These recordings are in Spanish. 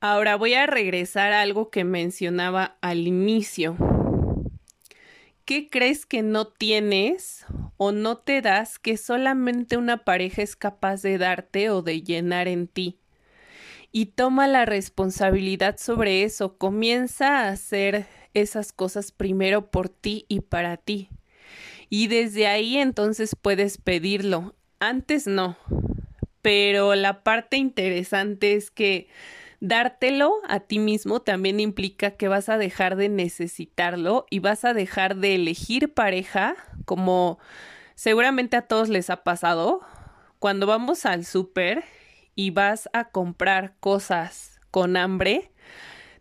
Ahora voy a regresar a algo que mencionaba al inicio. ¿Qué crees que no tienes o no te das que solamente una pareja es capaz de darte o de llenar en ti? Y toma la responsabilidad sobre eso. Comienza a hacer esas cosas primero por ti y para ti. Y desde ahí entonces puedes pedirlo. Antes no. Pero la parte interesante es que Dártelo a ti mismo también implica que vas a dejar de necesitarlo y vas a dejar de elegir pareja como seguramente a todos les ha pasado. Cuando vamos al súper y vas a comprar cosas con hambre,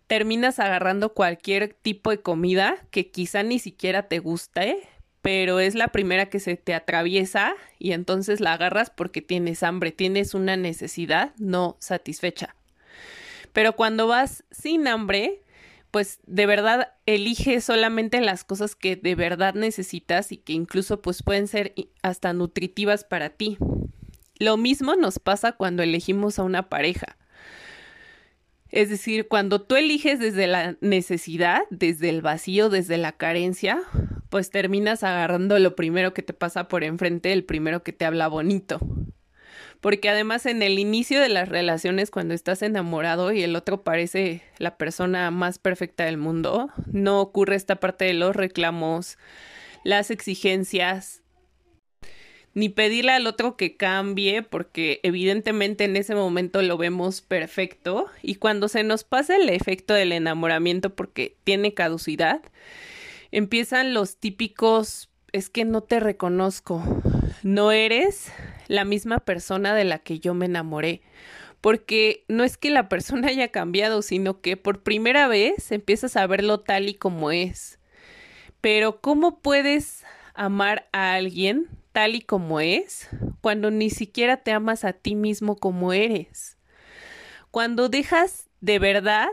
terminas agarrando cualquier tipo de comida que quizá ni siquiera te guste, pero es la primera que se te atraviesa y entonces la agarras porque tienes hambre, tienes una necesidad no satisfecha. Pero cuando vas sin hambre, pues de verdad elige solamente las cosas que de verdad necesitas y que incluso pues pueden ser hasta nutritivas para ti. Lo mismo nos pasa cuando elegimos a una pareja. Es decir, cuando tú eliges desde la necesidad, desde el vacío, desde la carencia, pues terminas agarrando lo primero que te pasa por enfrente, el primero que te habla bonito porque además en el inicio de las relaciones, cuando estás enamorado y el otro parece la persona más perfecta del mundo, no ocurre esta parte de los reclamos, las exigencias, ni pedirle al otro que cambie, porque evidentemente en ese momento lo vemos perfecto, y cuando se nos pasa el efecto del enamoramiento porque tiene caducidad, empiezan los típicos, es que no te reconozco, no eres la misma persona de la que yo me enamoré. Porque no es que la persona haya cambiado, sino que por primera vez empiezas a verlo tal y como es. Pero ¿cómo puedes amar a alguien tal y como es cuando ni siquiera te amas a ti mismo como eres? Cuando dejas de verdad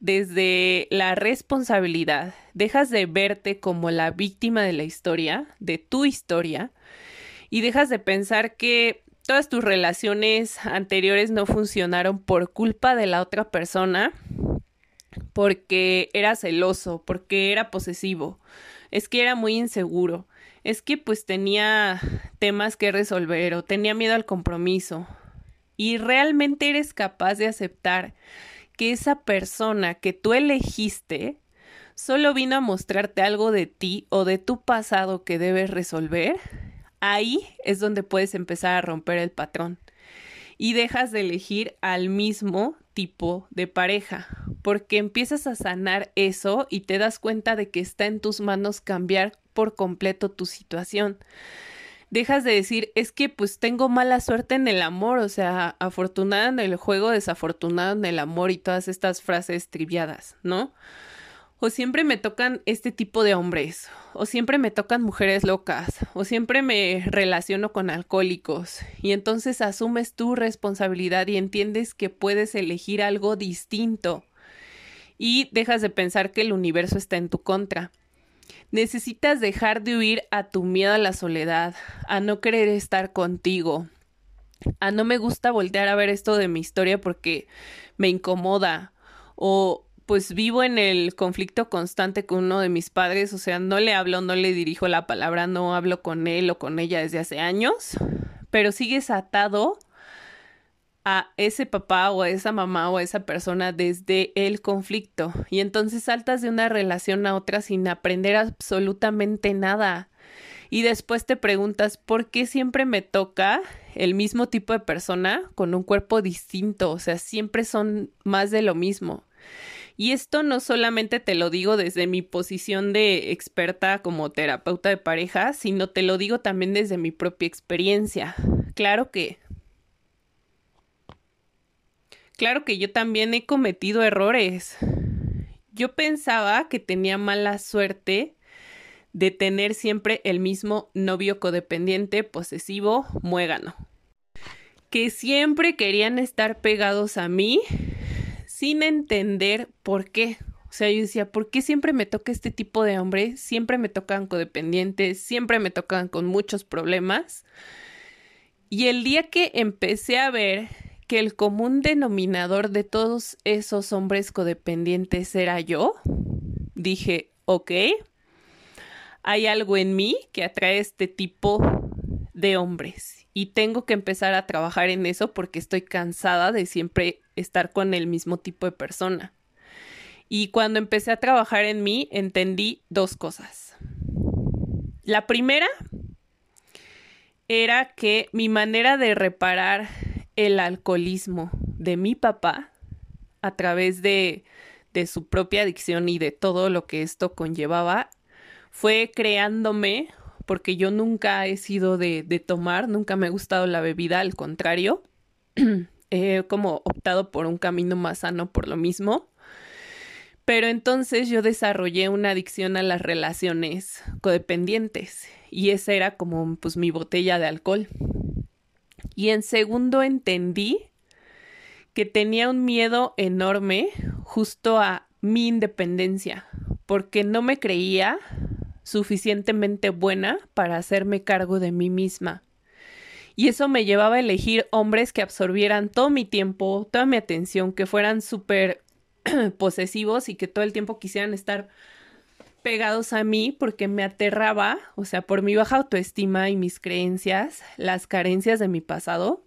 desde la responsabilidad, dejas de verte como la víctima de la historia, de tu historia, y dejas de pensar que todas tus relaciones anteriores no funcionaron por culpa de la otra persona, porque era celoso, porque era posesivo, es que era muy inseguro, es que pues tenía temas que resolver o tenía miedo al compromiso. Y realmente eres capaz de aceptar que esa persona que tú elegiste solo vino a mostrarte algo de ti o de tu pasado que debes resolver ahí es donde puedes empezar a romper el patrón y dejas de elegir al mismo tipo de pareja, porque empiezas a sanar eso y te das cuenta de que está en tus manos cambiar por completo tu situación. Dejas de decir, es que pues tengo mala suerte en el amor, o sea, afortunada en el juego, desafortunada en el amor y todas estas frases triviadas, ¿no? O siempre me tocan este tipo de hombres, o siempre me tocan mujeres locas, o siempre me relaciono con alcohólicos, y entonces asumes tu responsabilidad y entiendes que puedes elegir algo distinto, y dejas de pensar que el universo está en tu contra. Necesitas dejar de huir a tu miedo a la soledad, a no querer estar contigo, a no me gusta voltear a ver esto de mi historia porque me incomoda, o pues vivo en el conflicto constante con uno de mis padres, o sea, no le hablo, no le dirijo la palabra, no hablo con él o con ella desde hace años, pero sigues atado a ese papá o a esa mamá o a esa persona desde el conflicto y entonces saltas de una relación a otra sin aprender absolutamente nada. Y después te preguntas, ¿por qué siempre me toca el mismo tipo de persona con un cuerpo distinto? O sea, siempre son más de lo mismo. Y esto no solamente te lo digo desde mi posición de experta como terapeuta de pareja, sino te lo digo también desde mi propia experiencia. Claro que... Claro que yo también he cometido errores. Yo pensaba que tenía mala suerte de tener siempre el mismo novio codependiente, posesivo, muégano. Que siempre querían estar pegados a mí sin entender por qué. O sea, yo decía, ¿por qué siempre me toca este tipo de hombre? Siempre me tocan codependientes, siempre me tocan con muchos problemas. Y el día que empecé a ver que el común denominador de todos esos hombres codependientes era yo, dije, ok, hay algo en mí que atrae este tipo de hombres y tengo que empezar a trabajar en eso porque estoy cansada de siempre estar con el mismo tipo de persona. Y cuando empecé a trabajar en mí, entendí dos cosas. La primera era que mi manera de reparar el alcoholismo de mi papá a través de, de su propia adicción y de todo lo que esto conllevaba fue creándome, porque yo nunca he sido de, tomar, nunca me ha gustado la bebida, al contrario, he como optado por un camino más sano por lo mismo. Pero entonces yo desarrollé una adicción a las relaciones codependientes y esa era como pues mi botella de alcohol. Y en segundo entendí que tenía un miedo enorme justo a mi independencia, porque no me creía suficientemente buena para hacerme cargo de mí misma. Y eso me llevaba a elegir hombres que absorbieran todo mi tiempo, toda mi atención, que fueran súper posesivos y que todo el tiempo quisieran estar pegados a mí porque me aterraba, o sea, por mi baja autoestima y mis creencias, las carencias de mi pasado.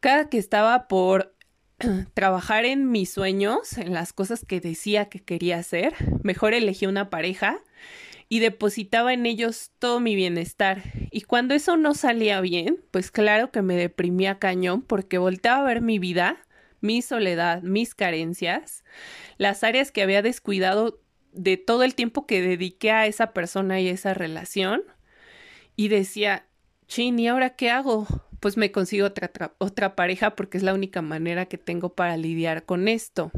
Cada que estaba por trabajar en mis sueños, en las cosas que decía que quería hacer, mejor elegí una pareja y depositaba en ellos todo mi bienestar. Y cuando eso no salía bien, pues claro que me deprimía cañón porque volteaba a ver mi vida mi soledad, mis carencias, las áreas que había descuidado de todo el tiempo que dediqué a esa persona y esa relación y decía, chin, ¿y ahora qué hago? Pues me consigo otra, otra pareja porque es la única manera que tengo para lidiar con esto.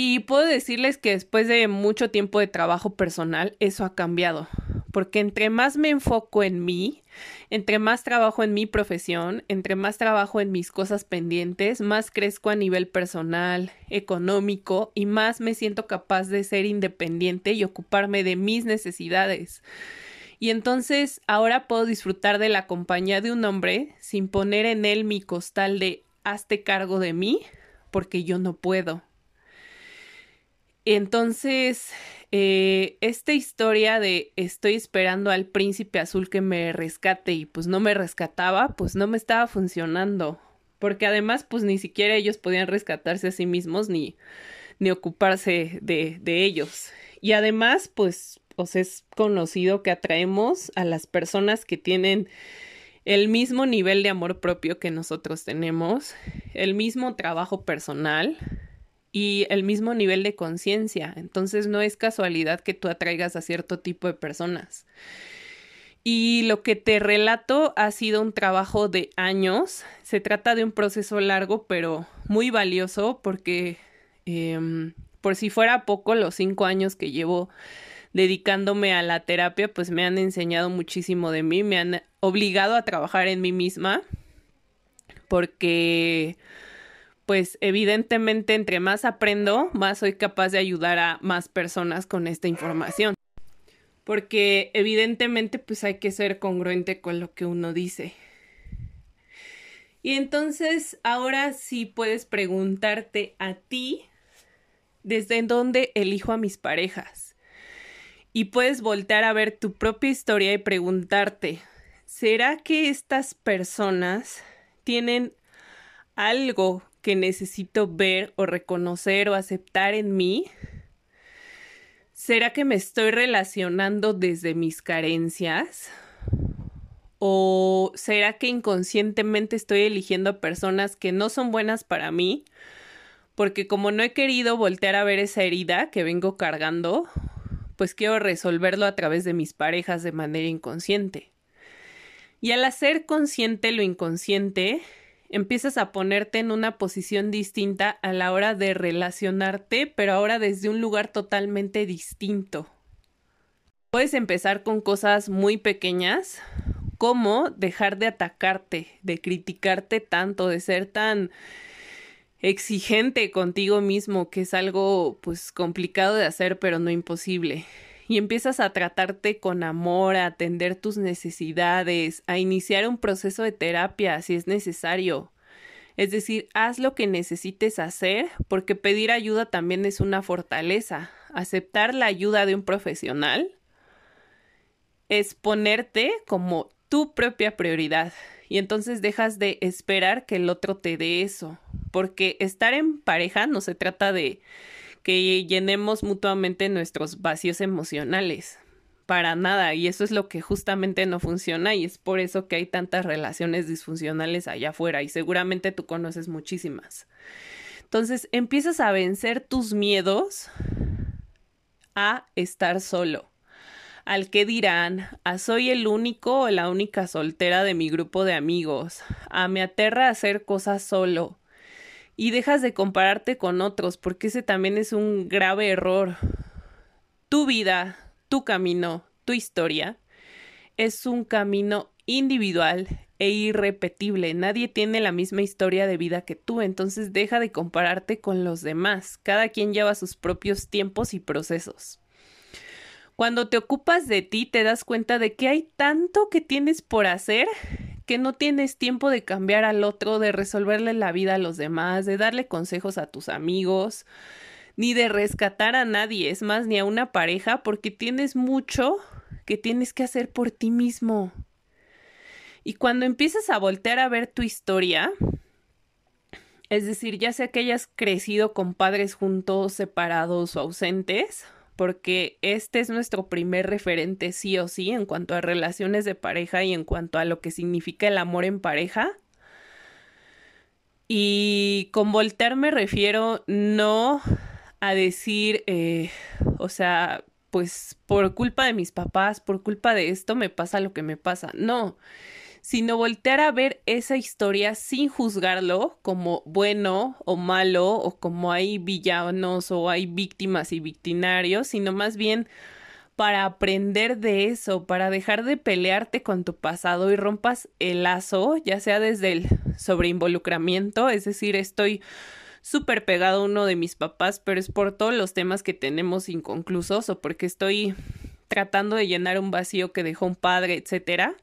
Y puedo decirles que después de mucho tiempo de trabajo personal, eso ha cambiado porque entre más me enfoco en mí, entre más trabajo en mi profesión, entre más trabajo en mis cosas pendientes, más crezco a nivel personal, económico y más me siento capaz de ser independiente y ocuparme de mis necesidades. Y entonces ahora puedo disfrutar de la compañía de un hombre sin poner en él mi costal de hazte cargo de mí, porque yo no puedo. Entonces, eh, esta historia de estoy esperando al príncipe azul que me rescate y pues no me rescataba, pues no me estaba funcionando. Porque además, pues ni siquiera ellos podían rescatarse a sí mismos ni, ni ocuparse de, de ellos. Y además, pues, os es conocido que atraemos a las personas que tienen el mismo nivel de amor propio que nosotros tenemos, el mismo trabajo personal, y el mismo nivel de conciencia. Entonces no es casualidad que tú atraigas a cierto tipo de personas. Y lo que te relato ha sido un trabajo de años. Se trata de un proceso largo, pero muy valioso porque, em, por si fuera poco, los cinco años que llevo dedicándome a la terapia, pues me han enseñado muchísimo de mí, me han obligado a trabajar en mí misma, porque pues evidentemente entre más aprendo, más soy capaz de ayudar a más personas con esta información. Porque evidentemente pues hay que ser congruente con lo que uno dice. Y entonces ahora sí puedes preguntarte a ti desde dónde elijo a mis parejas. Y puedes voltear a ver tu propia historia y preguntarte, ¿será que estas personas tienen algo que necesito ver o reconocer o aceptar en mí? ¿Será que me estoy relacionando desde mis carencias? ¿O será que inconscientemente estoy eligiendo a personas que no son buenas para mí? Porque como no he querido voltear a ver esa herida que vengo cargando, pues quiero resolverlo a través de mis parejas de manera inconsciente. Y al hacer consciente lo inconsciente, empiezas a ponerte en una posición distinta a la hora de relacionarte, pero ahora desde un lugar totalmente distinto. Puedes empezar con cosas muy pequeñas, como dejar de atacarte, de criticarte tanto, de ser tan exigente contigo mismo, que es algo pues complicado de hacer, pero no imposible. Y empiezas a tratarte con amor, a atender tus necesidades, a iniciar un proceso de terapia si es necesario. Es decir, haz lo que necesites hacer porque pedir ayuda también es una fortaleza. Aceptar la ayuda de un profesional es ponerte como tu propia prioridad y entonces dejas de esperar que el otro te dé eso, porque estar en pareja no se trata de que llenemos mutuamente nuestros vacíos emocionales, para nada, y eso es lo que justamente no funciona y es por eso que hay tantas relaciones disfuncionales allá afuera y seguramente tú conoces muchísimas. Entonces empiezas a vencer tus miedos a estar solo al que dirán, a soy el único o la única soltera de mi grupo de amigos, a me aterra hacer cosas solo. Y dejas de compararte con otros, porque ese también es un grave error. Tu vida, tu camino, tu historia, es un camino individual e irrepetible. Nadie tiene la misma historia de vida que tú, entonces deja de compararte con los demás. Cada quien lleva sus propios tiempos y procesos. Cuando te ocupas de ti, te das cuenta de que hay tanto que tienes por hacer que no tienes tiempo de cambiar al otro, de resolverle la vida a los demás, de darle consejos a tus amigos, ni de rescatar a nadie, es más, ni a una pareja, porque tienes mucho que tienes que hacer por ti mismo. Y cuando empiezas a voltear a ver tu historia, es decir, ya sea que hayas crecido con padres juntos, separados o ausentes, porque este es nuestro primer referente sí o sí en cuanto a relaciones de pareja y en cuanto a lo que significa el amor en pareja. Y con voltear me refiero no a decir, eh, o sea, pues por culpa de mis papás, por culpa de esto me pasa lo que me pasa. No, sino voltear a ver esa historia sin juzgarlo como bueno o malo o como hay villanos o hay víctimas y victimarios, sino más bien para aprender de eso, para dejar de pelearte con tu pasado y rompas el lazo, ya sea desde el sobreinvolucramiento, es decir, estoy súper pegado a uno de mis papás, pero es por todos los temas que tenemos inconclusos o porque estoy tratando de llenar un vacío que dejó un padre, etcétera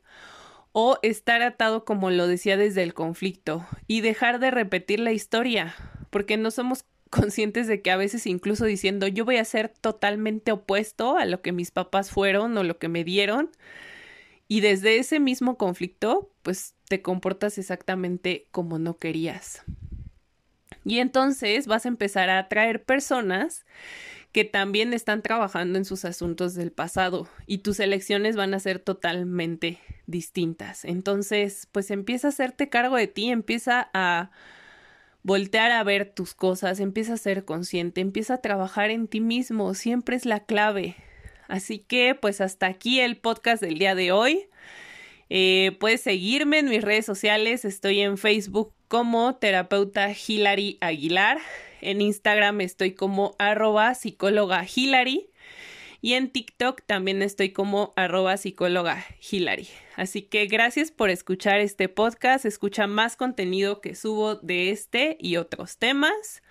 o estar atado como lo decía desde el conflicto y dejar de repetir la historia, porque no somos conscientes de que a veces incluso diciendo yo voy a ser totalmente opuesto a lo que mis papás fueron o lo que me dieron y desde ese mismo conflicto pues te comportas exactamente como no querías. Y entonces vas a empezar a atraer personas que también están trabajando en sus asuntos del pasado y tus elecciones van a ser totalmente distintas. Entonces, pues empieza a hacerte cargo de ti, empieza a voltear a ver tus cosas, empieza a ser consciente, empieza a trabajar en ti mismo, siempre es la clave. Así que, pues hasta aquí el podcast del día de hoy. Eh, puedes seguirme en mis redes sociales, estoy en Facebook como terapeuta Hilary Aguilar. En Instagram estoy como arroba psicóloga. Y en TikTok también estoy como arroba psicóloga. Así que gracias por escuchar este podcast. Escucha más contenido que subo de este y otros temas.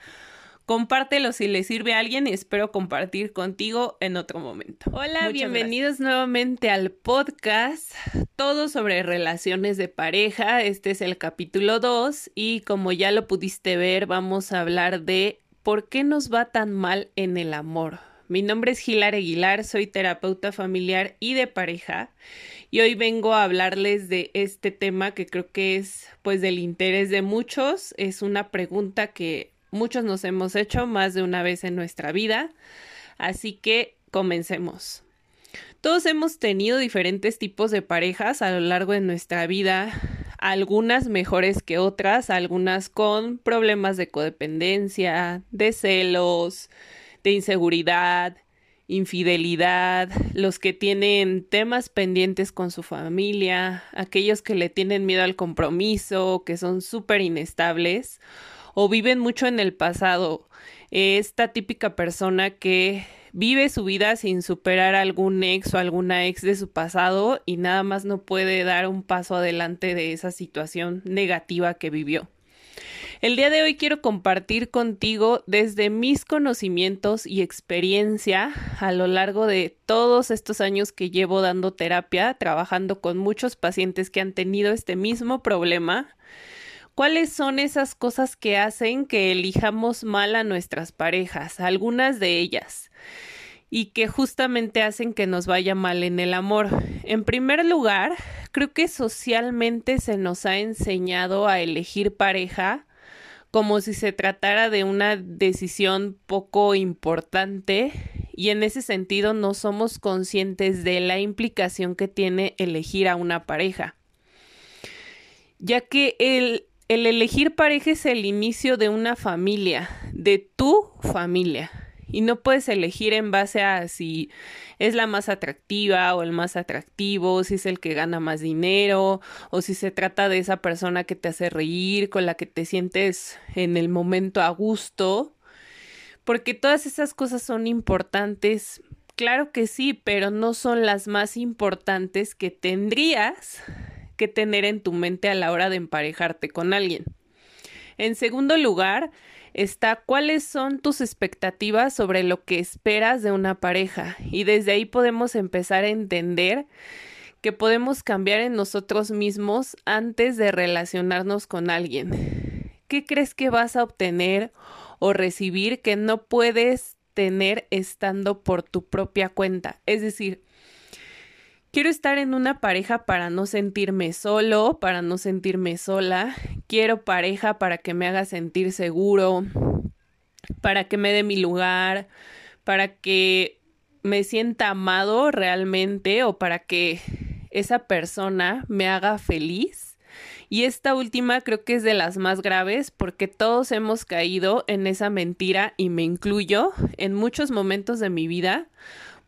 Compártelo si le sirve a alguien y espero compartir contigo en otro momento. Hola, bienvenidos nuevamente al podcast, todo sobre relaciones de pareja. Este es el capítulo 2 y como ya lo pudiste ver, vamos a hablar de por qué nos va tan mal en el amor. Mi nombre es Gilar Aguilar, soy terapeuta familiar y de pareja y hoy vengo a hablarles de este tema que creo que es pues del interés de muchos, es una pregunta que muchos nos hemos hecho más de una vez en nuestra vida. Así que comencemos. Todos hemos tenido diferentes tipos de parejas a lo largo de nuestra vida, algunas mejores que otras, algunas con problemas de codependencia, de celos, de inseguridad, infidelidad, los que tienen temas pendientes con su familia, aquellos que le tienen miedo al compromiso, que son súper inestables o viven mucho en el pasado. Esta típica persona que vive su vida sin superar algún ex o alguna ex de su pasado y nada más no puede dar un paso adelante de esa situación negativa que vivió. El día de hoy quiero compartir contigo desde mis conocimientos y experiencia a lo largo de todos estos años que llevo dando terapia, trabajando con muchos pacientes que han tenido este mismo problema ¿Cuáles son esas cosas que hacen que elijamos mal a nuestras parejas? Algunas de ellas. Y que justamente hacen que nos vaya mal en el amor. En primer lugar, creo que socialmente se nos ha enseñado a elegir pareja como si se tratara de una decisión poco importante y en ese sentido no somos conscientes de la implicación que tiene elegir a una pareja, ya que el, el elegir pareja es el inicio de una familia, de tu familia y no puedes elegir en base a si es la más atractiva o el más atractivo, si es el que gana más dinero o si se trata de esa persona que te hace reír, con la que te sientes en el momento a gusto, porque todas esas cosas son importantes. Claro que sí, pero no son las más importantes que tendrías que tener en tu mente a la hora de emparejarte con alguien. En segundo lugar, está cuáles son tus expectativas sobre lo que esperas de una pareja y desde ahí podemos empezar a entender que podemos cambiar en nosotros mismos antes de relacionarnos con alguien. ¿Qué crees que vas a obtener o recibir que no puedes tener estando por tu propia cuenta? Es decir, Quiero estar en una pareja para no sentirme solo, para no sentirme sola. Quiero pareja para que me haga sentir seguro, para que me dé mi lugar, para que me sienta amado realmente o para que esa persona me haga feliz. Y esta última creo que es de las más graves porque todos hemos caído en esa mentira y me incluyo en muchos momentos de mi vida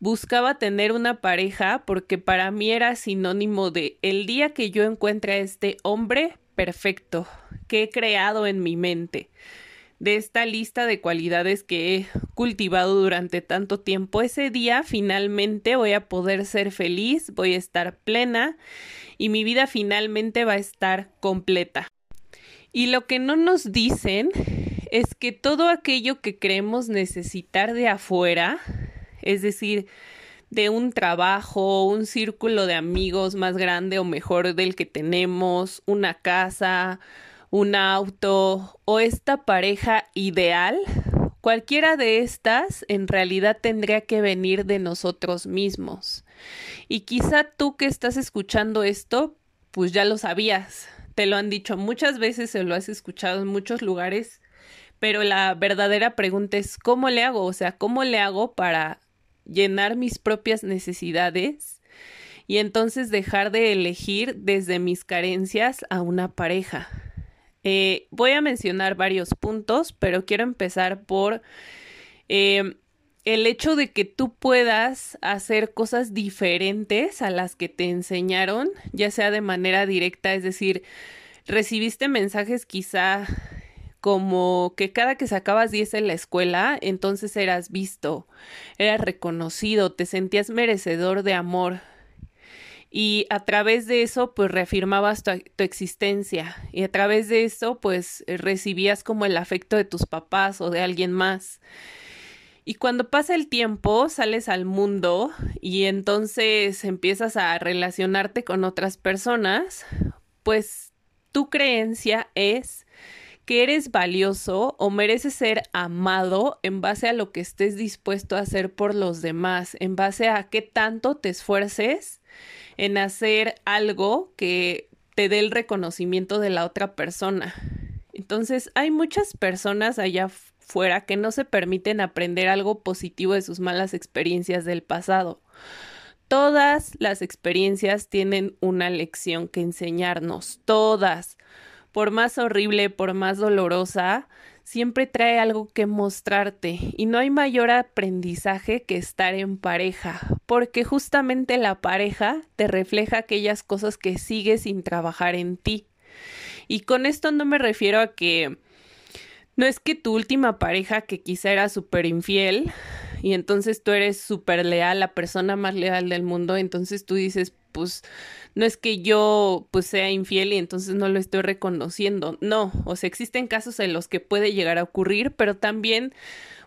buscaba tener una pareja porque para mí era sinónimo de el día que yo encuentre a este hombre perfecto que he creado en mi mente. De esta lista de cualidades que he cultivado durante tanto tiempo, ese día finalmente voy a poder ser feliz, voy a estar plena y mi vida finalmente va a estar completa. Y lo que no nos dicen es que todo aquello que creemos necesitar de afuera, es decir, de un trabajo, un círculo de amigos más grande o mejor del que tenemos, una casa, un auto o esta pareja ideal, cualquiera de estas en realidad tendría que venir de nosotros mismos. Y quizá tú que estás escuchando esto, pues ya lo sabías, te lo han dicho muchas veces, se lo has escuchado en muchos lugares, pero la verdadera pregunta es ¿cómo le hago? O sea, ¿cómo le hago para llenar mis propias necesidades y entonces dejar de elegir desde mis carencias a una pareja. Eh, voy a mencionar varios puntos, pero quiero empezar por eh, el hecho de que tú puedas hacer cosas diferentes a las que te enseñaron, ya sea de manera directa, es decir, recibiste mensajes quizá como que cada que sacabas 10 en la escuela, entonces eras visto, eras reconocido, te sentías merecedor de amor. Y a través de eso, pues reafirmabas tu, tu, existencia. Y a través de eso, pues recibías como el afecto de tus papás o de alguien más. Y cuando pasa el tiempo, sales al mundo y entonces empiezas a relacionarte con otras personas, pues tu creencia es que eres valioso o mereces ser amado en base a lo que estés dispuesto a hacer por los demás, en base a qué tanto te esfuerces en hacer algo que te dé el reconocimiento de la otra persona. Entonces, hay muchas personas allá fuera que no se permiten aprender algo positivo de sus malas experiencias del pasado. Todas las experiencias tienen una lección que enseñarnos, todas por más horrible, por más dolorosa, siempre trae algo que mostrarte y no hay mayor aprendizaje que estar en pareja, porque justamente la pareja te refleja aquellas cosas que sigues sin trabajar en ti. Y con esto no me refiero a que no es que tu última pareja que quizá era súper infiel y entonces tú eres súper leal, la persona más leal del mundo, entonces tú dices, pues no es que yo pues sea infiel y entonces no lo estoy reconociendo. No, o sea, existen casos en los que puede llegar a ocurrir, pero también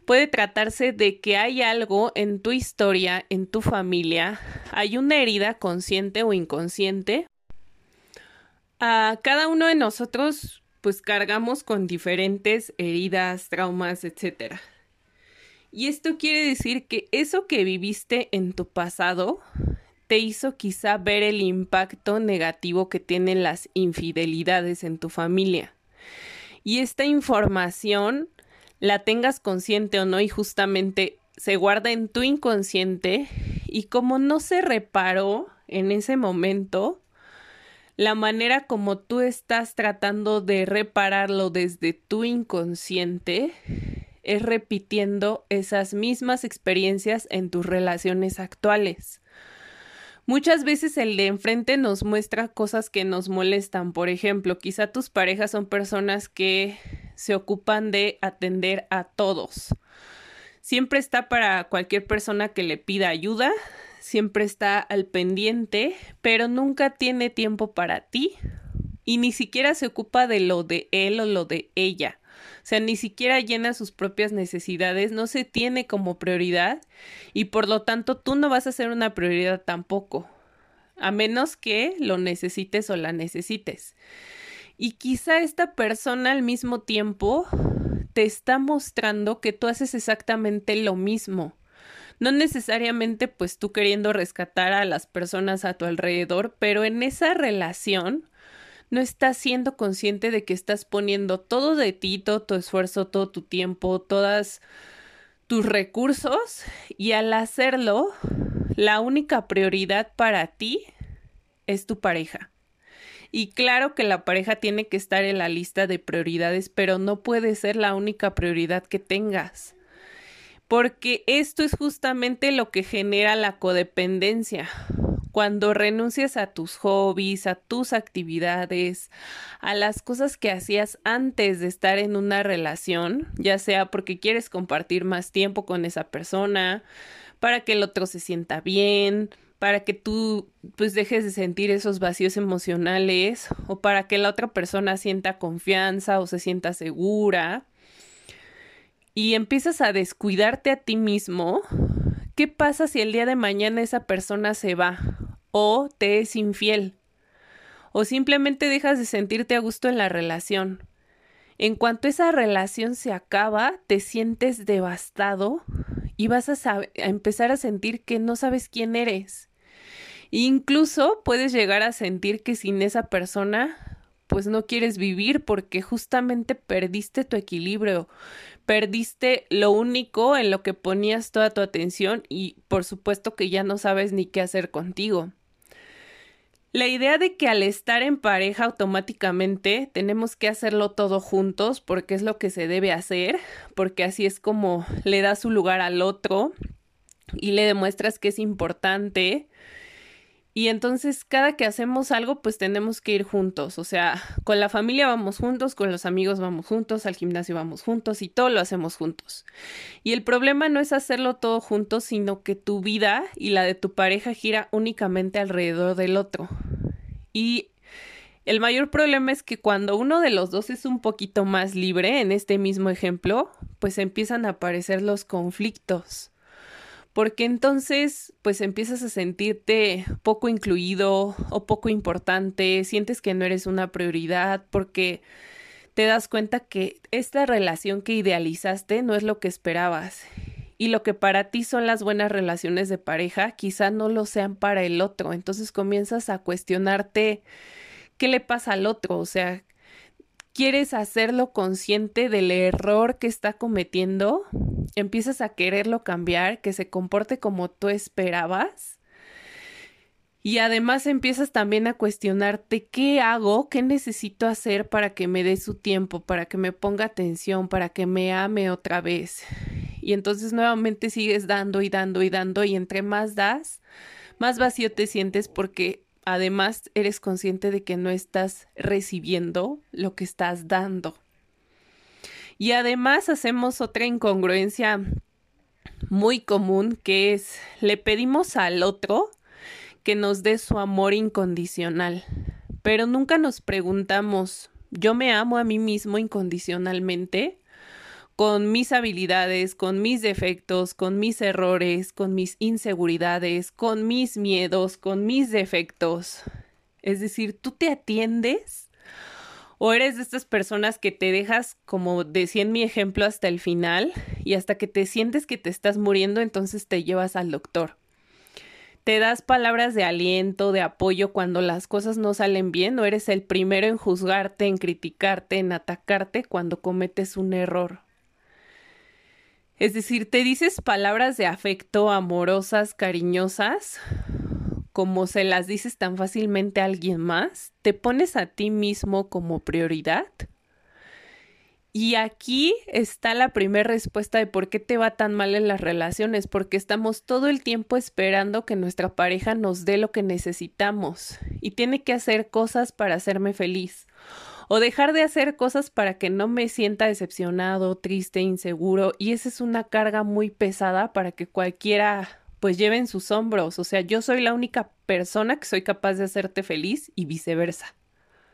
puede tratarse de que hay algo en tu historia, en tu familia, hay una herida consciente o inconsciente. A cada uno de nosotros pues cargamos con diferentes heridas, traumas, etc. Y esto quiere decir que eso que viviste en tu pasado te hizo quizá ver el impacto negativo que tienen las infidelidades en tu familia. Y esta información, la tengas consciente o no, y justamente se guarda en tu inconsciente, y como no se reparó en ese momento, la manera como tú estás tratando de repararlo desde tu inconsciente es repitiendo esas mismas experiencias en tus relaciones actuales. Muchas veces el de enfrente nos muestra cosas que nos molestan. Por ejemplo, quizá tus parejas son personas que se ocupan de atender a todos. Siempre está para cualquier persona que le pida ayuda, siempre está al pendiente, pero nunca tiene tiempo para ti y ni siquiera se ocupa de lo de él o lo de ella. Sea, ni siquiera llena sus propias necesidades, no se tiene como prioridad y por lo tanto tú no vas a ser una prioridad tampoco, a menos que lo necesites o la necesites. Y quizá esta persona al mismo tiempo te está mostrando que tú haces exactamente lo mismo no necesariamente pues tú queriendo rescatar a las personas a tu alrededor, pero en esa relación no estás siendo consciente de que estás poniendo todo de ti, todo tu esfuerzo, todo tu tiempo, todas tus recursos y al hacerlo, la única prioridad para ti es tu pareja. Y claro que la pareja tiene que estar en la lista de prioridades, pero no puede ser la única prioridad que tengas porque esto es justamente lo que genera la codependencia. Cuando renuncias a tus hobbies, a tus actividades, a las cosas que hacías antes de estar en una relación, ya sea porque quieres compartir más tiempo con esa persona, para que el otro se sienta bien, para que tú pues dejes de sentir esos vacíos emocionales o para que la otra persona sienta confianza o se sienta segura y empiezas a descuidarte a ti mismo, ¿qué pasa si el día de mañana esa persona se va o te es infiel? O simplemente dejas de sentirte a gusto en la relación. En cuanto esa relación se acaba, te sientes devastado y vas a, empezar a sentir que no sabes quién eres. Incluso puedes llegar a sentir que sin esa persona pues no quieres vivir porque justamente perdiste tu equilibrio, perdiste lo único en lo que ponías toda tu atención y por supuesto que ya no sabes ni qué hacer contigo. La idea de que al estar en pareja automáticamente tenemos que hacerlo todo juntos porque es lo que se debe hacer, porque así es como le das su lugar al otro y le demuestras que es importante y entonces cada que hacemos algo, pues tenemos que ir juntos. O sea, con la familia vamos juntos, con los amigos vamos juntos, al gimnasio vamos juntos y todo lo hacemos juntos. Y el problema no es hacerlo todo juntos, sino que tu vida y la de tu pareja gira únicamente alrededor del otro. Y el mayor problema es que cuando uno de los dos es un poquito más libre, en este mismo ejemplo, pues empiezan a aparecer los conflictos porque entonces pues empiezas a sentirte poco incluido o poco importante, sientes que no eres una prioridad porque te das cuenta que esta relación que idealizaste no es lo que esperabas y lo que para ti son las buenas relaciones de pareja quizá no lo sean para el otro, entonces comienzas a cuestionarte qué le pasa al otro, o sea, quieres hacerlo consciente del error que está cometiendo empiezas a quererlo cambiar, que se comporte como tú esperabas. Y además empiezas también a cuestionarte qué hago, qué necesito hacer para que me dé su tiempo, para que me ponga atención, para que me ame otra vez. Y entonces nuevamente sigues dando y dando y dando y entre más das, más vacío te sientes porque además eres consciente de que no estás recibiendo lo que estás dando. Y además hacemos otra incongruencia muy común que es le pedimos al otro que nos dé su amor incondicional, pero nunca nos preguntamos, ¿yo me amo a mí mismo incondicionalmente? Con mis habilidades, con mis defectos, con mis errores, con mis inseguridades, con mis miedos, con mis defectos. Es decir, tú te atiendes O eres de estas personas que te dejas, como decía en mi ejemplo, hasta el final y hasta que te sientes que te estás muriendo, entonces te llevas al doctor. Te das palabras de aliento, de apoyo cuando las cosas no salen bien o eres el primero en juzgarte, en criticarte, en atacarte cuando cometes un error. Es decir, te dices palabras de afecto amorosas, cariñosas, como se las dices tan fácilmente a alguien más, te pones a ti mismo como prioridad. Y aquí está la primera respuesta de por qué te va tan mal en las relaciones, porque estamos todo el tiempo esperando que nuestra pareja nos dé lo que necesitamos y tiene que hacer cosas para hacerme feliz o dejar de hacer cosas para que no me sienta decepcionado, triste, inseguro y esa es una carga muy pesada para que cualquiera pues lleve en sus hombros, o sea, yo soy la única persona que soy capaz de hacerte feliz y viceversa.